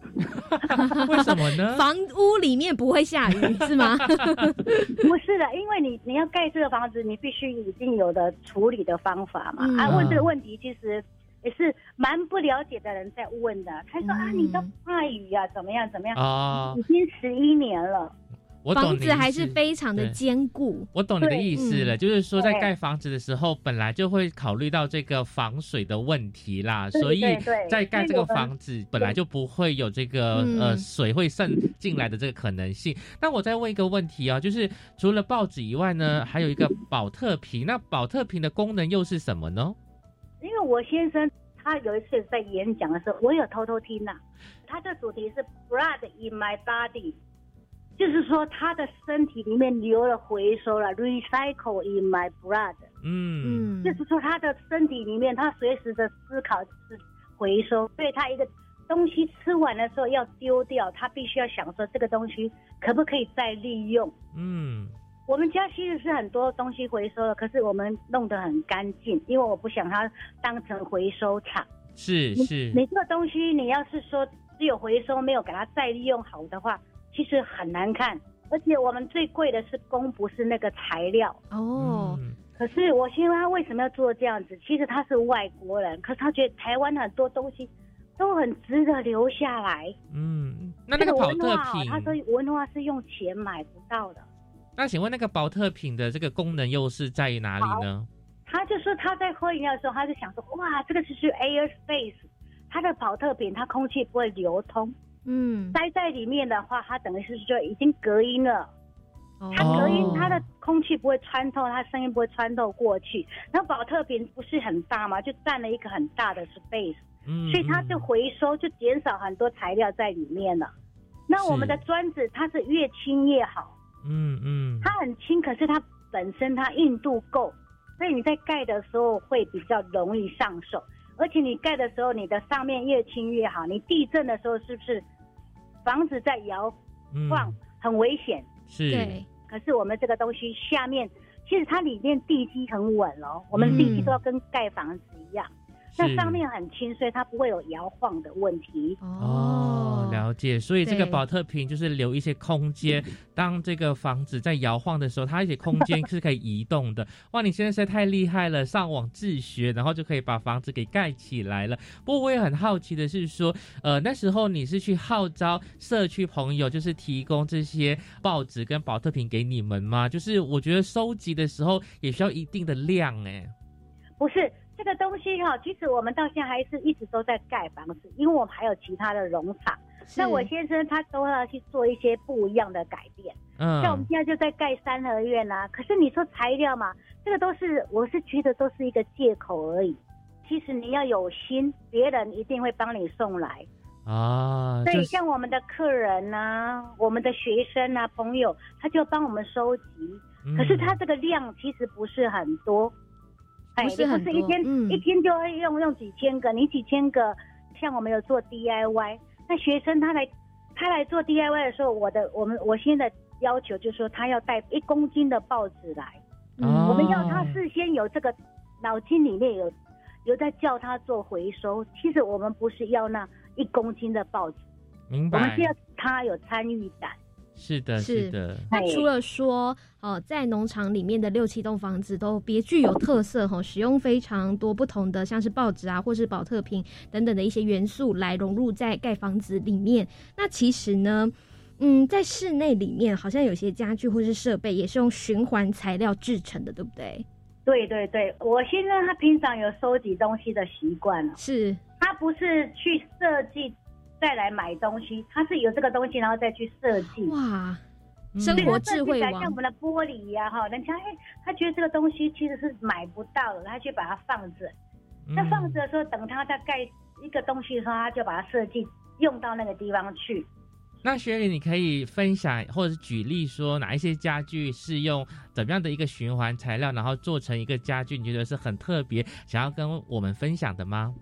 为什么呢？房屋里面不会下雨是吗？不是的，因为你你要盖这个房子，你必须已经有的处理的方法嘛。啊，问这个问题其实也是蛮不了解的人在问的。他说啊，你的话语啊，怎么样怎么样？啊，已经十一年了。房子还是非常的坚固。我懂你的意思了，就是说在盖房子的时候，本来就会考虑到这个防水的问题啦，所以在盖这个房子本来就不会有这个呃水会渗进来的这个可能性。那我再问一个问题啊，就是除了报纸以外呢，还有一个保特瓶，那保特瓶的功能又是什么呢？因为我先生他有一次在演讲的时候，我有偷偷听呐，他的主题是 Blood in my body。就是说，他的身体里面流了回收了，recycle in my blood。嗯嗯，就是说他的身体里面，他随时的思考是回收，所以他一个东西吃完的时候要丢掉，他必须要想说这个东西可不可以再利用。嗯，我们家其实是很多东西回收的，可是我们弄得很干净，因为我不想它当成回收厂。是是，你这个东西你要是说只有回收，没有给它再利用好的话。其实很难看，而且我们最贵的是工，不是那个材料哦。可是我希望他为什么要做这样子？其实他是外国人，可是他觉得台湾很多东西都很值得留下来。嗯，那那个保特瓶，他说文化是用钱买不到的。那请问那个保特瓶的这个功能又是在于哪里呢？他就说他在喝饮料的时候，他就想说，哇，这个就是 air space，它的保特瓶，它空气不会流通。嗯，待在里面的话，它等于是就已经隔音了。它隔音，它的空气不会穿透，它声音不会穿透过去。那保特瓶不是很大嘛？就占了一个很大的 space。嗯，所以它就回收，就减少很多材料在里面了。那我们的砖子，它是越轻越好。嗯嗯，它很轻，可是它本身它硬度够，所以你在盖的时候会比较容易上手。而且你盖的时候，你的上面越轻越好。你地震的时候是不是？房子在摇晃，很危险。是，可是我们这个东西下面，其实它里面地基很稳哦。我们地基都要跟盖房子一样。那上面很轻，所以它不会有摇晃的问题。哦，了解。所以这个保特瓶就是留一些空间，当这个房子在摇晃的时候，它一些空间是可以移动的。哇，你现在实在太厉害了，上网自学，然后就可以把房子给盖起来了。不过我也很好奇的是说，呃，那时候你是去号召社区朋友，就是提供这些报纸跟保特瓶给你们吗？就是我觉得收集的时候也需要一定的量，哎，不是。这个东西哈，其实我们到现在还是一直都在盖房子，因为我们还有其他的农场。那我先生他都要去做一些不一样的改变。嗯，像我们现在就在盖三合院啊。可是你说材料嘛，这个都是我是觉得都是一个借口而已。其实你要有心，别人一定会帮你送来啊。对，像我们的客人呐，我们的学生啊，朋友，他就帮我们收集。可是他这个量其实不是很多。不是不是一天一天就要用用几千个，你几千个，像我们有做 DIY，那学生他来他来做 DIY 的时候，我的我们我现在要求就是说他要带一公斤的报纸来，我们要他事先有这个脑筋里面有有在叫他做回收，其实我们不是要那一公斤的报纸，明白？我们是要他有参与感。是的，是的。那除了说，哦，在农场里面的六七栋房子都别具有特色，哈，使用非常多不同的，像是报纸啊，或是保特瓶等等的一些元素来融入在盖房子里面。那其实呢，嗯，在室内里面，好像有些家具或是设备也是用循环材料制成的，对不对？对对对，我先生他平常有收集东西的习惯是他不是去设计。再来买东西，他是有这个东西，然后再去设计。哇，生活智慧像我们的玻璃呀，哈，人家哎，他觉得这个东西其实是买不到的，他去把它放着。那放着的时候，等他再盖一个东西的时候，他就把它设计用到那个地方去。那雪莉，你可以分享或者是举例说，哪一些家具是用怎么样的一个循环材料，然后做成一个家具？你觉得是很特别，想要跟我们分享的吗？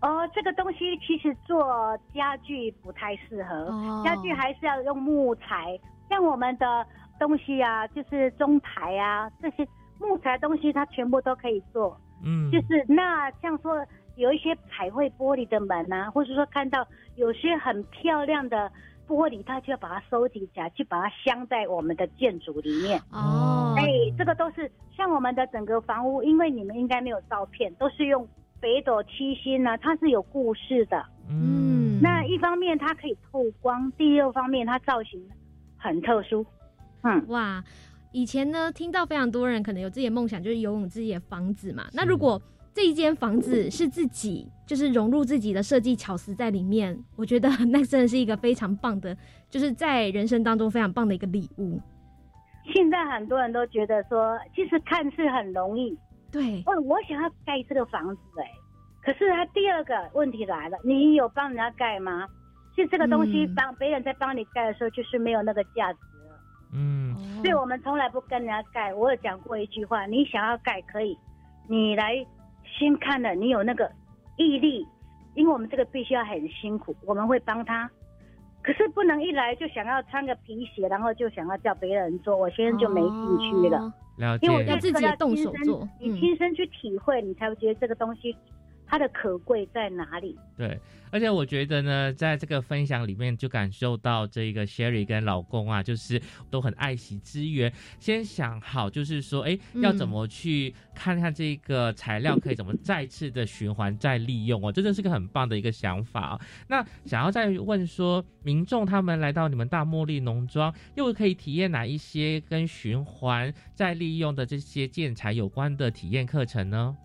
哦，这个东西其实做家具不太适合，家具还是要用木材。像我们的东西啊，就是中台啊这些木材东西，它全部都可以做。嗯，就是那像说有一些彩绘玻璃的门啊，或者说看到有些很漂亮的。玻璃，它就要把它收集起来，去把它镶在我们的建筑里面。哦，哎，这个都是像我们的整个房屋，因为你们应该没有照片，都是用北斗七星呢，它是有故事的。嗯，那一方面它可以透光，第二方面它造型很特殊。嗯，哇，以前呢听到非常多人可能有自己的梦想，就是游泳自己的房子嘛。那如果这一间房子是自己，就是融入自己的设计巧思在里面，我觉得 那真的是一个非常棒的，就是在人生当中非常棒的一个礼物。现在很多人都觉得说，其实看似很容易，对，哦，我想要盖这个房子，哎，可是他第二个问题来了，你有帮人家盖吗？其实这个东西帮别人在帮你盖的时候，就是没有那个价值了。嗯，所以我们从来不跟人家盖。我有讲过一句话，你想要盖可以，你来。先看了，你有那个毅力，因为我们这个必须要很辛苦，我们会帮他，可是不能一来就想要穿个皮鞋，然后就想要叫别人做，我现在就没兴趣了。因为我要自己动手做，你亲身去体会，你才会觉得这个东西。它的可贵在哪里？对，而且我觉得呢，在这个分享里面就感受到这个 Sherry 跟老公啊，就是都很爱惜资源，先想好就是说，哎，要怎么去看看这个材料可以怎么再次的循环再利用哦，真的是个很棒的一个想法。那想要再问说，民众他们来到你们大茉莉农庄，又可以体验哪一些跟循环再利用的这些建材有关的体验课程呢？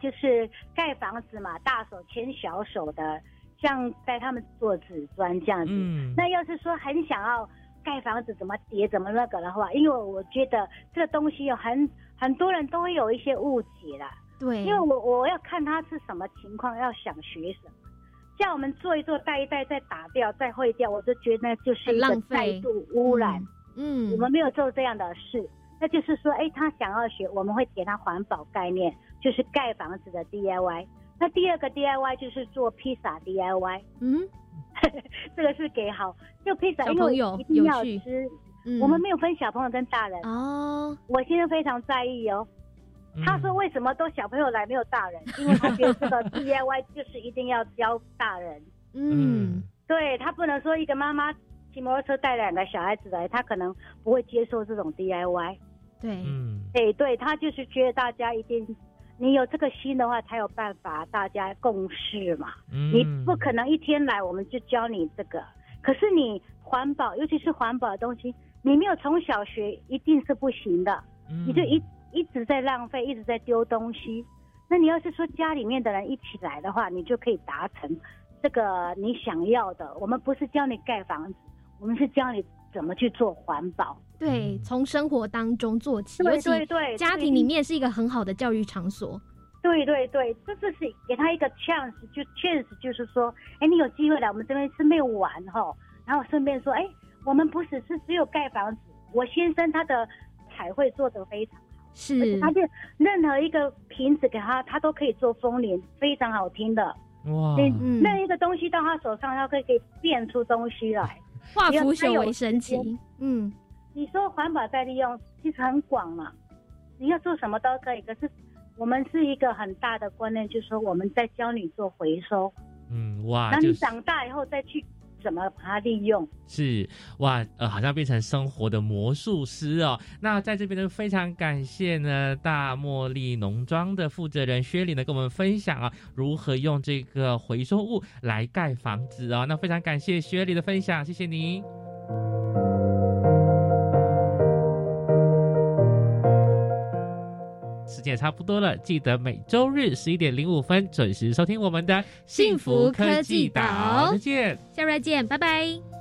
就是盖房子嘛，大手牵小手的，像带他们做纸砖这样子。那要是说很想要盖房子，怎么叠怎么那个的话，因为我觉得这个东西有很很多人都会有一些误解啦。对，因为我我要看他是什么情况，要想学什么，叫我们做一做，带一带，再打掉，再毁掉，我就觉得那就是一个再度污染。嗯，我们没有做这样的事。那就是说，哎，他想要学，我们会给他环保概念，就是盖房子的 DIY。那第二个 DIY 就是做披萨 DIY。嗯，这个是给好，就披萨，因为一定要吃。我们没有分小朋友跟大人哦。我现在非常在意哦。他说为什么都小朋友来没有大人？因为他觉得这个 DIY 就是一定要教大人。嗯，对他不能说一个妈妈。骑摩托车带两个小孩子来，他可能不会接受这种 DIY。对，嗯，哎，对他就是觉得大家一定，你有这个心的话，才有办法大家共事嘛。嗯，你不可能一天来我们就教你这个。可是你环保，尤其是环保的东西，你没有从小学，一定是不行的。嗯，你就一一直在浪费，一直在丢东西。那你要是说家里面的人一起来的话，你就可以达成这个你想要的。我们不是教你盖房子。我们是教你怎么去做环保，对，从生活当中做起，对对对，家庭里面是一个很好的教育场所，对对对，这就是给他一个 chance，就 chance 就是说，哎，你有机会来我们这边是没有玩哈，然后顺便说，哎，我们不只是只有盖房子，我先生他的彩绘做得非常好，是，他就任何一个瓶子给他，他都可以做风铃，非常好听的，哇，那一个东西到他手上，他可以可以变出东西来。化腐朽为神奇。嗯，你说环保再利用其实很广嘛，你要做什么都可以。可是我们是一个很大的观念，就是说我们在教你做回收。嗯，哇，等你长大以后再去。怎么把它利用？是哇，呃，好像变成生活的魔术师哦。那在这边呢，非常感谢呢大茉莉农庄的负责人薛里呢，跟我们分享啊，如何用这个回收物来盖房子啊。那非常感谢薛里的分享，谢谢你。时间也差不多了，记得每周日十一点零五分准时收听我们的幸福科技岛。再见，下周再见，拜拜。